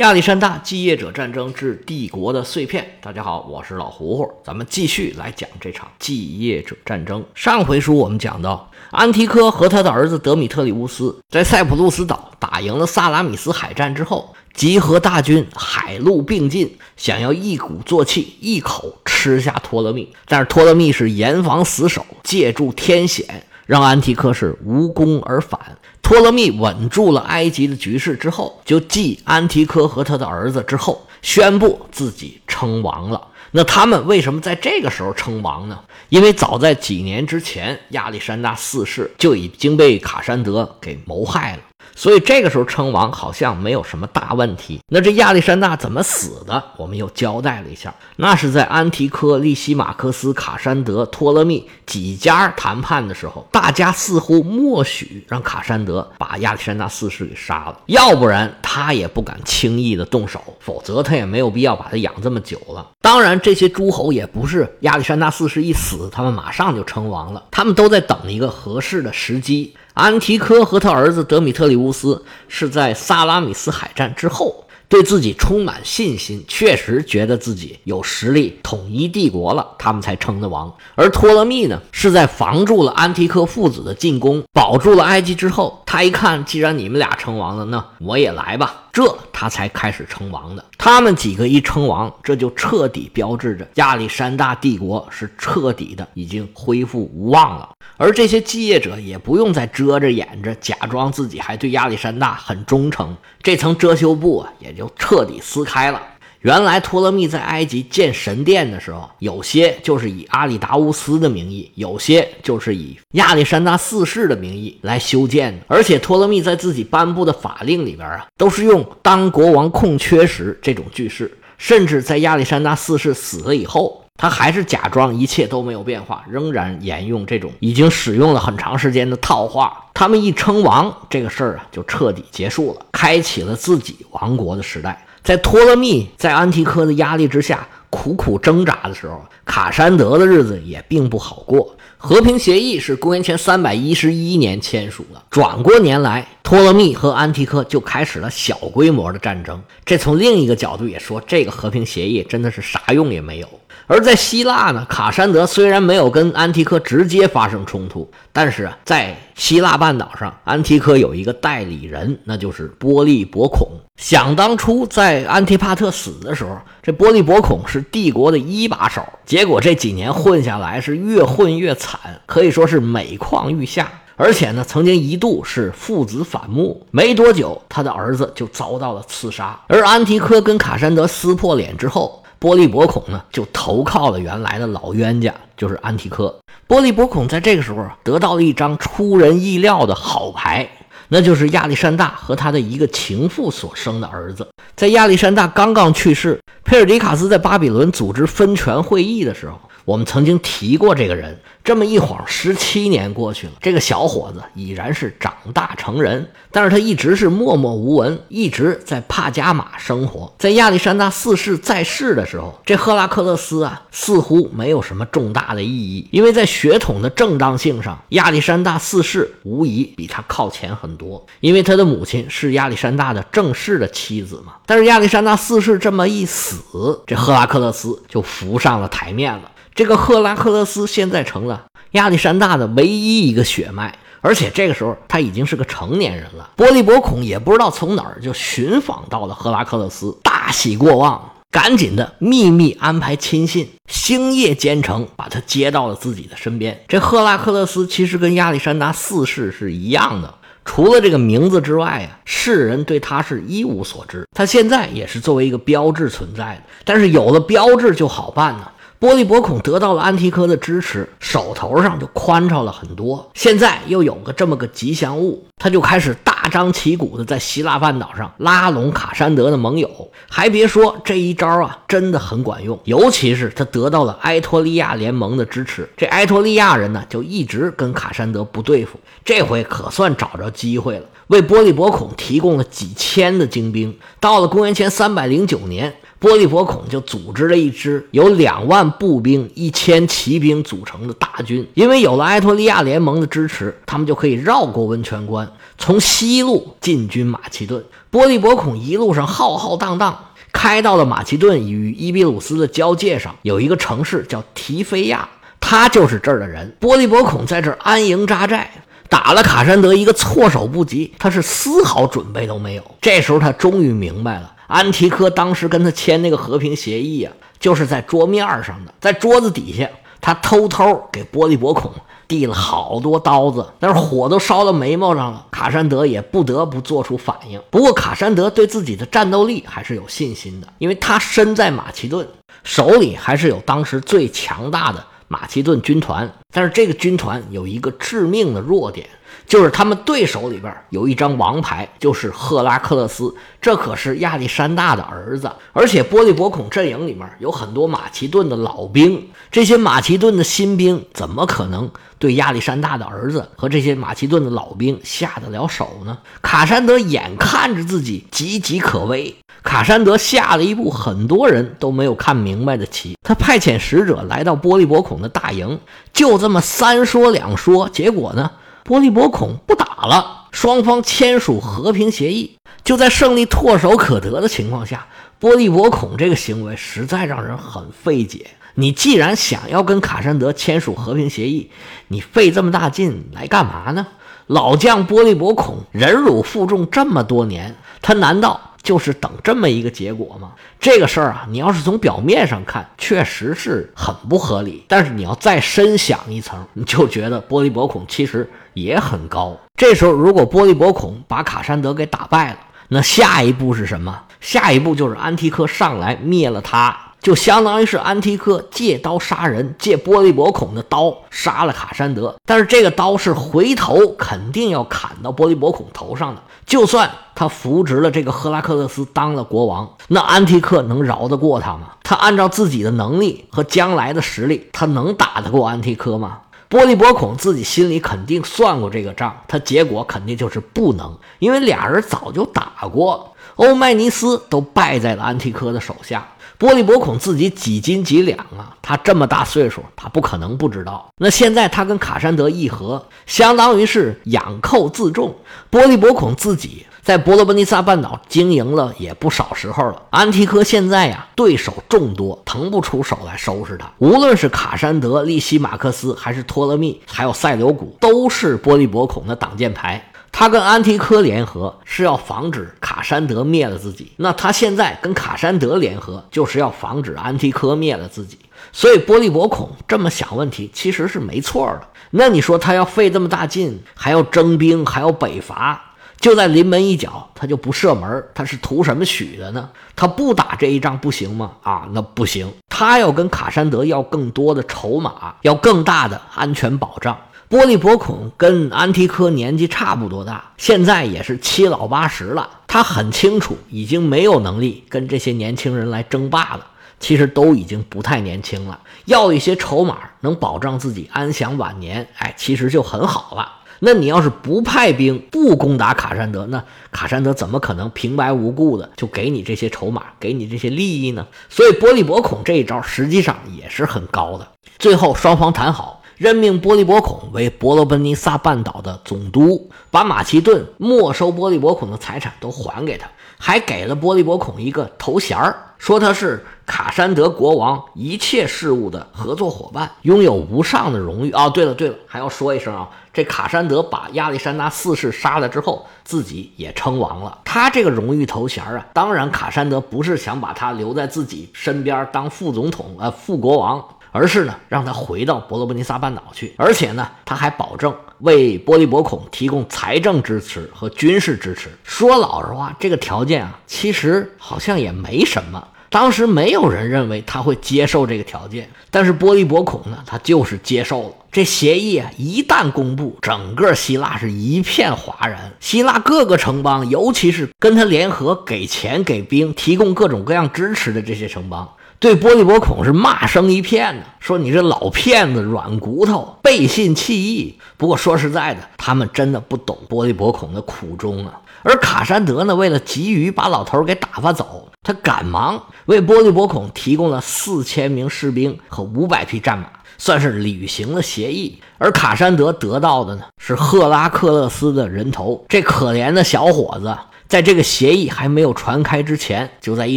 亚历山大继业者战争之帝国的碎片。大家好，我是老胡胡，咱们继续来讲这场继业者战争。上回书我们讲到，安提柯和他的儿子德米特里乌斯在塞浦路斯岛打赢了萨拉米斯海战之后，集合大军，海陆并进，想要一鼓作气，一口吃下托勒密。但是托勒密是严防死守，借助天险，让安提柯是无功而返。托勒密稳住了埃及的局势之后，就继安提柯和他的儿子之后，宣布自己称王了。那他们为什么在这个时候称王呢？因为早在几年之前，亚历山大四世就已经被卡山德给谋害了。所以这个时候称王好像没有什么大问题。那这亚历山大怎么死的？我们又交代了一下，那是在安提柯、利西马克斯、卡山德、托勒密几家谈判的时候，大家似乎默许让卡山德把亚历山大四世给杀了，要不然他也不敢轻易的动手，否则他也没有必要把他养这么久了。当然，这些诸侯也不是亚历山大四世一死，他们马上就称王了，他们都在等一个合适的时机。安提柯和他儿子德米特里乌斯是在萨拉米斯海战之后，对自己充满信心，确实觉得自己有实力统一帝国了，他们才称的王。而托勒密呢，是在防住了安提柯父子的进攻，保住了埃及之后，他一看，既然你们俩称王了，那我也来吧。这他才开始称王的。他们几个一称王，这就彻底标志着亚历山大帝国是彻底的已经恢复无望了。而这些继业者也不用再遮着掩着，假装自己还对亚历山大很忠诚，这层遮羞布啊也就彻底撕开了。原来托勒密在埃及建神殿的时候，有些就是以阿里达乌斯的名义，有些就是以亚历山大四世的名义来修建的。而且托勒密在自己颁布的法令里边啊，都是用“当国王空缺时”这种句式，甚至在亚历山大四世死了以后，他还是假装一切都没有变化，仍然沿用这种已经使用了很长时间的套话。他们一称王，这个事儿啊就彻底结束了，开启了自己王国的时代。在托勒密在安提柯的压力之下苦苦挣扎的时候，卡山德的日子也并不好过。和平协议是公元前三百一十一年签署的，转过年来，托勒密和安提柯就开始了小规模的战争。这从另一个角度也说，这个和平协议真的是啥用也没有。而在希腊呢，卡山德虽然没有跟安提柯直接发生冲突，但是在希腊半岛上，安提柯有一个代理人，那就是波利伯孔。想当初，在安提帕特死的时候，这波利伯孔是帝国的一把手，结果这几年混下来是越混越惨，可以说是每况愈下。而且呢，曾经一度是父子反目，没多久，他的儿子就遭到了刺杀。而安提柯跟卡山德撕破脸之后。波利伯孔呢，就投靠了原来的老冤家，就是安提柯。波利伯孔在这个时候得到了一张出人意料的好牌，那就是亚历山大和他的一个情妇所生的儿子。在亚历山大刚刚去世，佩尔迪卡斯在巴比伦组织分权会议的时候，我们曾经提过这个人。这么一晃，十七年过去了，这个小伙子已然是长大成人，但是他一直是默默无闻，一直在帕加马生活。在亚历山大四世在世的时候，这赫拉克勒斯啊，似乎没有什么重大的意义，因为在血统的正当性上，亚历山大四世无疑比他靠前很多，因为他的母亲是亚历山大的正式的妻子嘛。但是亚历山大四世这么一死，这赫拉克勒斯就浮上了台面了。这个赫拉克勒斯现在成了亚历山大的唯一一个血脉，而且这个时候他已经是个成年人了。波利伯孔也不知道从哪儿就寻访到了赫拉克勒斯，大喜过望，赶紧的秘密安排亲信，星夜兼程把他接到了自己的身边。这赫拉克勒斯其实跟亚历山大四世是一样的，除了这个名字之外啊，世人对他是一无所知。他现在也是作为一个标志存在的，但是有了标志就好办呢。波利伯孔得到了安提柯的支持，手头上就宽敞了很多。现在又有个这么个吉祥物，他就开始大张旗鼓的在希腊半岛上拉拢卡山德的盟友。还别说，这一招啊，真的很管用。尤其是他得到了埃托利亚联盟的支持，这埃托利亚人呢，就一直跟卡山德不对付。这回可算找着机会了，为波利伯孔提供了几千的精兵。到了公元前三百零九年。波利伯孔就组织了一支由两万步兵、一千骑兵组成的大军。因为有了埃托利亚联盟的支持，他们就可以绕过温泉关，从西路进军马其顿。波利伯孔一路上浩浩荡荡，开到了马其顿与伊比鲁斯的交界上，有一个城市叫提菲亚，他就是这儿的人。波利伯孔在这儿安营扎寨，打了卡山德一个措手不及，他是丝毫准备都没有。这时候他终于明白了。安提柯当时跟他签那个和平协议啊，就是在桌面上的，在桌子底下，他偷偷给波利伯孔递了好多刀子，但是火都烧到眉毛上了，卡山德也不得不做出反应。不过卡山德对自己的战斗力还是有信心的，因为他身在马其顿，手里还是有当时最强大的马其顿军团，但是这个军团有一个致命的弱点。就是他们对手里边有一张王牌，就是赫拉克勒斯，这可是亚历山大的儿子。而且波利伯孔阵营里面有很多马其顿的老兵，这些马其顿的新兵怎么可能对亚历山大的儿子和这些马其顿的老兵下得了手呢？卡山德眼看着自己岌岌可危，卡山德下了一步很多人都没有看明白的棋。他派遣使者来到波利伯孔的大营，就这么三说两说，结果呢？波利伯孔不打了，双方签署和平协议。就在胜利唾手可得的情况下，波利伯孔这个行为实在让人很费解。你既然想要跟卡山德签署和平协议，你费这么大劲来干嘛呢？老将波利伯孔忍辱负重这么多年，他难道？就是等这么一个结果吗？这个事儿啊，你要是从表面上看，确实是很不合理。但是你要再深想一层，你就觉得玻璃伯孔其实也很高。这时候，如果玻璃伯孔把卡山德给打败了，那下一步是什么？下一步就是安提柯上来灭了他。就相当于是安提柯借刀杀人，借玻璃伯孔的刀杀了卡山德，但是这个刀是回头肯定要砍到玻璃伯孔头上的。就算他扶植了这个赫拉克勒斯当了国王，那安提克能饶得过他吗？他按照自己的能力和将来的实力，他能打得过安提科吗？波利伯孔自己心里肯定算过这个账，他结果肯定就是不能，因为俩人早就打过，欧迈尼斯都败在了安提柯的手下。波利伯孔自己几斤几两啊？他这么大岁数，他不可能不知道。那现在他跟卡山德议和，相当于是养寇自重。波利伯孔自己在伯罗奔尼撒半岛经营了也不少时候了。安提柯现在呀，对手众多，腾不出手来收拾他。无论是卡山德、利西马克斯，还是托勒密，还有塞琉古，都是波利伯孔的挡箭牌。他跟安提柯联合是要防止卡山德灭了自己，那他现在跟卡山德联合就是要防止安提柯灭了自己。所以波利伯孔这么想问题其实是没错的。那你说他要费这么大劲，还要征兵，还要北伐，就在临门一脚，他就不射门，他是图什么许的呢？他不打这一仗不行吗？啊，那不行，他要跟卡山德要更多的筹码，要更大的安全保障。波利伯孔跟安提柯年纪差不多大，现在也是七老八十了。他很清楚，已经没有能力跟这些年轻人来争霸了。其实都已经不太年轻了，要一些筹码能保障自己安享晚年，哎，其实就很好了。那你要是不派兵，不攻打卡山德，那卡山德怎么可能平白无故的就给你这些筹码，给你这些利益呢？所以波利伯孔这一招实际上也是很高的。最后双方谈好。任命波利伯孔为伯罗奔尼撒半岛的总督，把马其顿没收波利伯孔的财产都还给他，还给了波利伯孔一个头衔儿，说他是卡山德国王一切事务的合作伙伴，拥有无上的荣誉。哦，对了对了，还要说一声啊，这卡山德把亚历山大四世杀了之后，自己也称王了。他这个荣誉头衔啊，当然卡山德不是想把他留在自己身边当副总统呃副国王。而是呢，让他回到伯罗奔尼撒半岛去，而且呢，他还保证为波利伯孔提供财政支持和军事支持。说老实话，这个条件啊，其实好像也没什么。当时没有人认为他会接受这个条件，但是波利伯孔呢，他就是接受了。这协议啊，一旦公布，整个希腊是一片哗然。希腊各个城邦，尤其是跟他联合给钱给兵、提供各种各样支持的这些城邦。对波利伯孔是骂声一片呢，说你这老骗子、软骨头、背信弃义。不过说实在的，他们真的不懂波利伯孔的苦衷啊。而卡山德呢，为了急于把老头给打发走，他赶忙为波利伯孔提供了四千名士兵和五百匹战马，算是履行了协议。而卡山德得到的呢，是赫拉克勒斯的人头。这可怜的小伙子。在这个协议还没有传开之前，就在一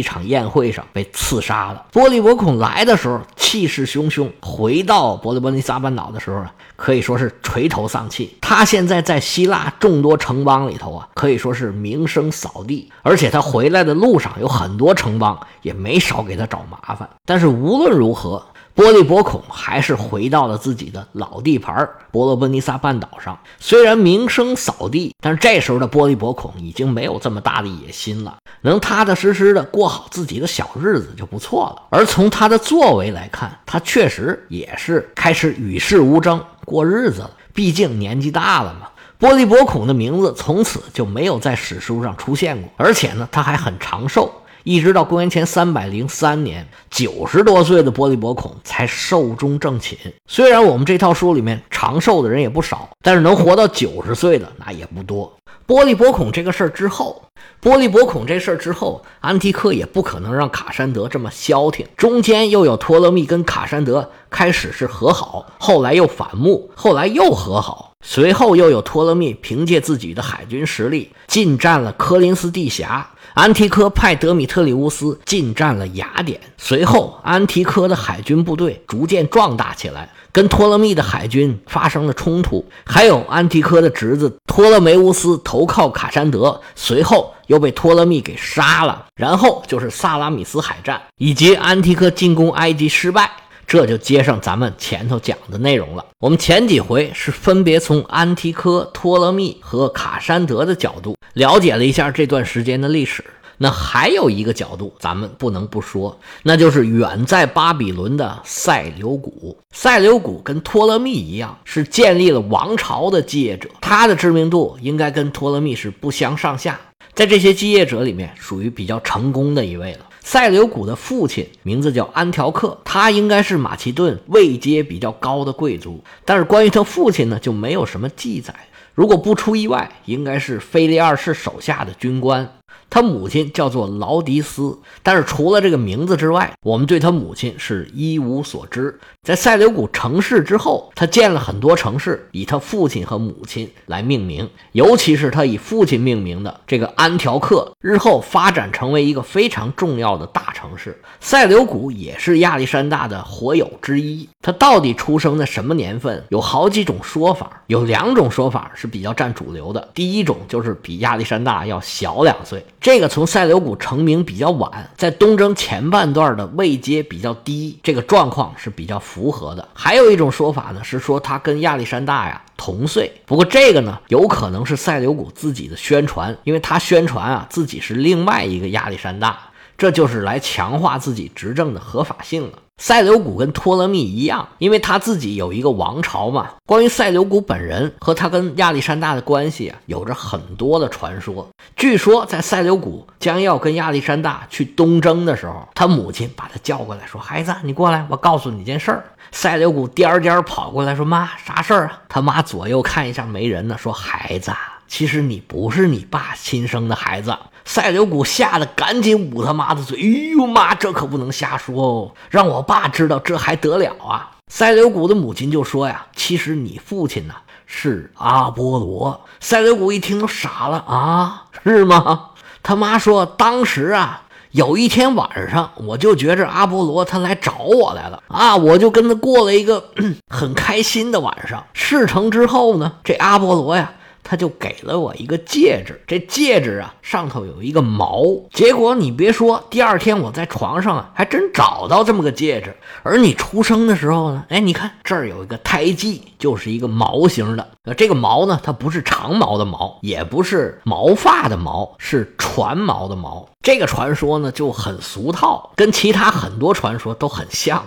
场宴会上被刺杀了。波利伯孔来的时候气势汹汹，回到伯利波尼撒半岛的时候啊，可以说是垂头丧气。他现在在希腊众多城邦里头啊，可以说是名声扫地。而且他回来的路上有很多城邦也没少给他找麻烦。但是无论如何。波利伯孔还是回到了自己的老地盘伯罗奔尼撒半岛上。虽然名声扫地，但是这时候的波利伯孔已经没有这么大的野心了，能踏踏实实的过好自己的小日子就不错了。而从他的作为来看，他确实也是开始与世无争过日子了。毕竟年纪大了嘛。波利伯孔的名字从此就没有在史书上出现过，而且呢，他还很长寿。一直到公元前三百零三年，九十多岁的波利伯孔才寿终正寝。虽然我们这套书里面长寿的人也不少，但是能活到九十岁的那也不多。波利伯孔这个事儿之后，波利伯孔这事儿之后，安提柯也不可能让卡山德这么消停。中间又有托勒密跟卡山德开始是和好，后来又反目，后来又和好，随后又有托勒密凭借自己的海军实力进占了科林斯地峡。安提柯派德米特里乌斯进占了雅典，随后安提柯的海军部队逐渐壮大起来，跟托勒密的海军发生了冲突。还有安提柯的侄子托勒梅乌斯投靠卡山德，随后又被托勒密给杀了。然后就是萨拉米斯海战，以及安提柯进攻埃及失败。这就接上咱们前头讲的内容了。我们前几回是分别从安提柯、托勒密和卡山德的角度了解了一下这段时间的历史。那还有一个角度，咱们不能不说，那就是远在巴比伦的塞琉古。塞琉古跟托勒密一样，是建立了王朝的继业者，他的知名度应该跟托勒密是不相上下，在这些继业者里面，属于比较成功的一位了。塞琉古的父亲名字叫安条克，他应该是马其顿位阶比较高的贵族，但是关于他父亲呢，就没有什么记载。如果不出意外，应该是菲利二世手下的军官。他母亲叫做劳迪斯，但是除了这个名字之外，我们对他母亲是一无所知。在塞琉古成事之后，他建了很多城市，以他父亲和母亲来命名，尤其是他以父亲命名的这个安条克，日后发展成为一个非常重要的大城市。塞琉古也是亚历山大的火友之一。他到底出生在什么年份？有好几种说法，有两种说法是比较占主流的。第一种就是比亚历山大要小两岁。这个从塞琉古成名比较晚，在东征前半段的位阶比较低，这个状况是比较符合的。还有一种说法呢，是说他跟亚历山大呀同岁，不过这个呢有可能是塞琉古自己的宣传，因为他宣传啊自己是另外一个亚历山大，这就是来强化自己执政的合法性了。塞琉古跟托勒密一样，因为他自己有一个王朝嘛。关于塞琉古本人和他跟亚历山大的关系啊，有着很多的传说。据说在塞琉古将要跟亚历山大去东征的时候，他母亲把他叫过来说：“孩子，你过来，我告诉你件事儿。”塞琉古颠颠跑过来说：“妈，啥事儿啊？”他妈左右看一下没人呢，说：“孩子，其实你不是你爸亲生的孩子。”塞琉古吓得赶紧捂他妈的嘴，哎呦妈，这可不能瞎说哦，让我爸知道这还得了啊！塞琉古的母亲就说呀：“其实你父亲呢是阿波罗。”塞琉古一听都傻了啊，是吗？他妈说：“当时啊，有一天晚上，我就觉着阿波罗他来找我来了啊，我就跟他过了一个 很开心的晚上。事成之后呢，这阿波罗呀。”他就给了我一个戒指，这戒指啊上头有一个毛，结果你别说，第二天我在床上啊还真找到这么个戒指。而你出生的时候呢，哎，你看这儿有一个胎记，就是一个毛形的。呃，这个毛呢，它不是长毛的毛，也不是毛发的毛，是船毛的毛。这个传说呢就很俗套，跟其他很多传说都很像。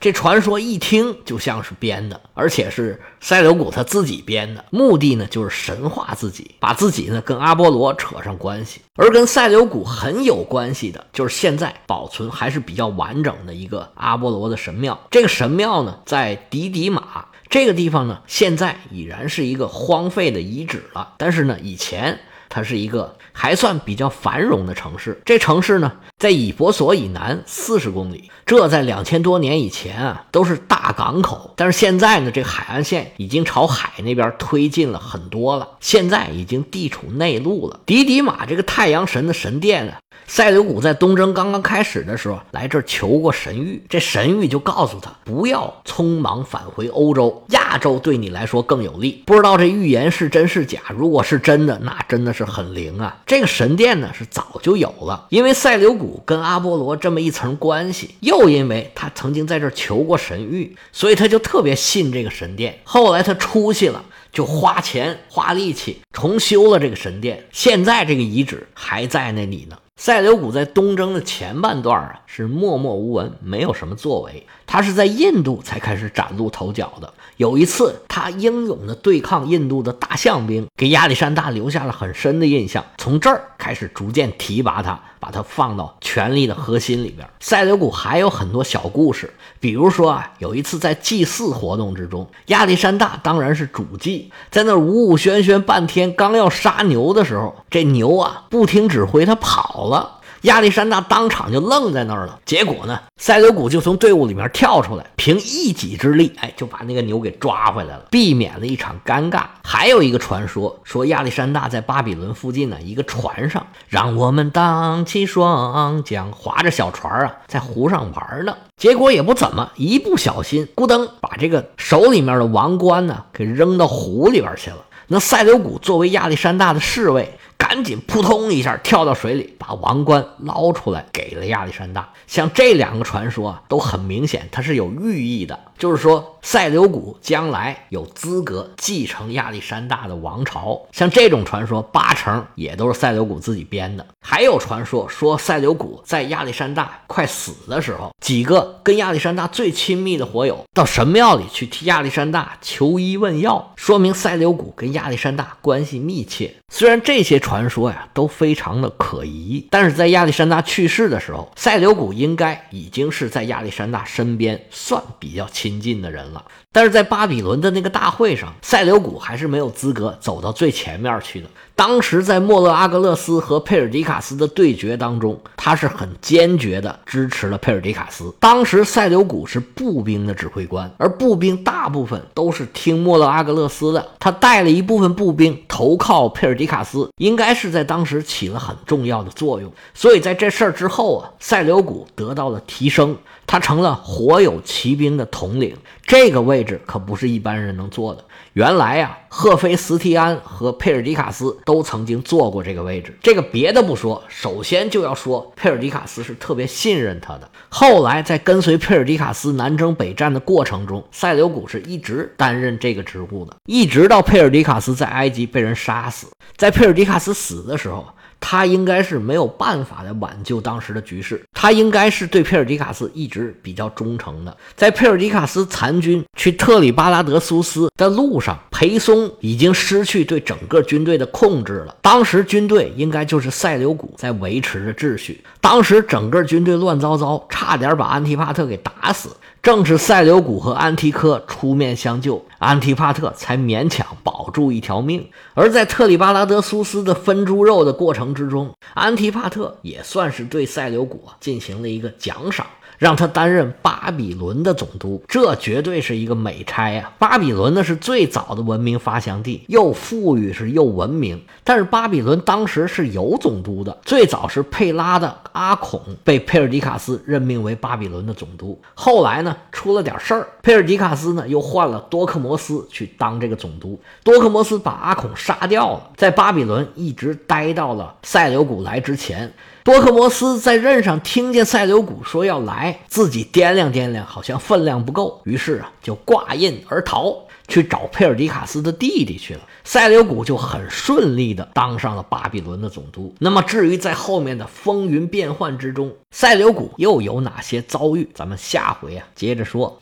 这传说一听就像是编的，而且是塞琉古他自己编的，目的呢就是神化自己，把自己呢跟阿波罗扯上关系。而跟塞琉古很有关系的，就是现在保存还是比较完整的一个阿波罗的神庙。这个神庙呢在迪迪马这个地方呢，现在已然是一个荒废的遗址了。但是呢，以前它是一个还算比较繁荣的城市。这城市呢，在以伯所以南四十公里，这在两千多年以前啊，都是大港口。但是现在呢，这海岸线已经朝海那边推进了很多了，现在已经地处内陆了。迪迪马这个太阳神的神殿啊。塞琉古在东征刚刚开始的时候来这儿求过神谕，这神谕就告诉他不要匆忙返回欧洲，亚洲对你来说更有利。不知道这预言是真是假，如果是真的，那真的是很灵啊。这个神殿呢是早就有了，因为塞琉古跟阿波罗这么一层关系，又因为他曾经在这儿求过神谕，所以他就特别信这个神殿。后来他出息了，就花钱花力气重修了这个神殿，现在这个遗址还在那里呢。塞琉古在东征的前半段啊，是默默无闻，没有什么作为。他是在印度才开始崭露头角的。有一次，他英勇的对抗印度的大象兵，给亚历山大留下了很深的印象。从这儿开始，逐渐提拔他，把他放到权力的核心里边。塞琉古还有很多小故事，比如说啊，有一次在祭祀活动之中，亚历山大当然是主祭，在那呜呜喧喧半天，刚要杀牛的时候，这牛啊不听指挥，他跑了。亚历山大当场就愣在那儿了。结果呢，塞德古就从队伍里面跳出来，凭一己之力，哎，就把那个牛给抓回来了，避免了一场尴尬。还有一个传说说，亚历山大在巴比伦附近的一个船上，让我们荡起双桨，划着小船啊，在湖上玩呢。结果也不怎么，一不小心，咕噔，把这个手里面的王冠呢，给扔到湖里边去了。那塞琉古作为亚历山大的侍卫。赶紧扑通一下跳到水里，把王冠捞出来给了亚历山大。像这两个传说啊，都很明显，它是有寓意的，就是说塞琉古将来有资格继承亚历山大的王朝。像这种传说，八成也都是塞琉古自己编的。还有传说说，塞琉古在亚历山大快死的时候，几个跟亚历山大最亲密的火友到神庙里去替亚历山大求医问药，说明塞琉古跟亚历山大关系密切。虽然这些。传说呀，都非常的可疑。但是在亚历山大去世的时候，塞琉古应该已经是在亚历山大身边算比较亲近的人了。但是在巴比伦的那个大会上，塞琉古还是没有资格走到最前面去的。当时在莫勒阿格勒斯和佩尔迪卡斯的对决当中，他是很坚决的支持了佩尔迪卡斯。当时塞琉古是步兵的指挥官，而步兵大部分都是听莫勒阿格勒斯的。他带了一部分步兵投靠佩尔迪卡斯，应该是在当时起了很重要的作用。所以在这事儿之后啊，塞琉古得到了提升。他成了火友骑兵的统领，这个位置可不是一般人能做的。原来呀，赫菲斯提安和佩尔迪卡斯都曾经坐过这个位置。这个别的不说，首先就要说佩尔迪卡斯是特别信任他的。后来在跟随佩尔迪卡斯南征北战的过程中，塞琉古是一直担任这个职务的，一直到佩尔迪卡斯在埃及被人杀死。在佩尔迪卡斯死的时候。他应该是没有办法来挽救当时的局势，他应该是对佩尔迪卡斯一直比较忠诚的。在佩尔迪卡斯残军去特里巴拉德苏斯的路上，裴松已经失去对整个军队的控制了。当时军队应该就是塞琉古在维持着秩序，当时整个军队乱糟糟，差点把安提帕特给打死。正是塞琉古和安提柯出面相救，安提帕特才勉强保住一条命。而在特里巴拉德苏斯的分猪肉的过程之中，安提帕特也算是对塞琉古进行了一个奖赏。让他担任巴比伦的总督，这绝对是一个美差呀！巴比伦呢是最早的文明发祥地，又富裕是又文明。但是巴比伦当时是有总督的，最早是佩拉的阿孔被佩尔迪卡斯任命为巴比伦的总督。后来呢出了点事儿，佩尔迪卡斯呢又换了多克摩斯去当这个总督。多克摩斯把阿孔杀掉了，在巴比伦一直待到了塞琉古来之前。多克摩斯在任上听见塞琉古说要来，自己掂量掂量，好像分量不够，于是啊就挂印而逃，去找佩尔迪卡斯的弟弟去了。塞琉古就很顺利的当上了巴比伦的总督。那么至于在后面的风云变幻之中，塞琉古又有哪些遭遇，咱们下回啊接着说。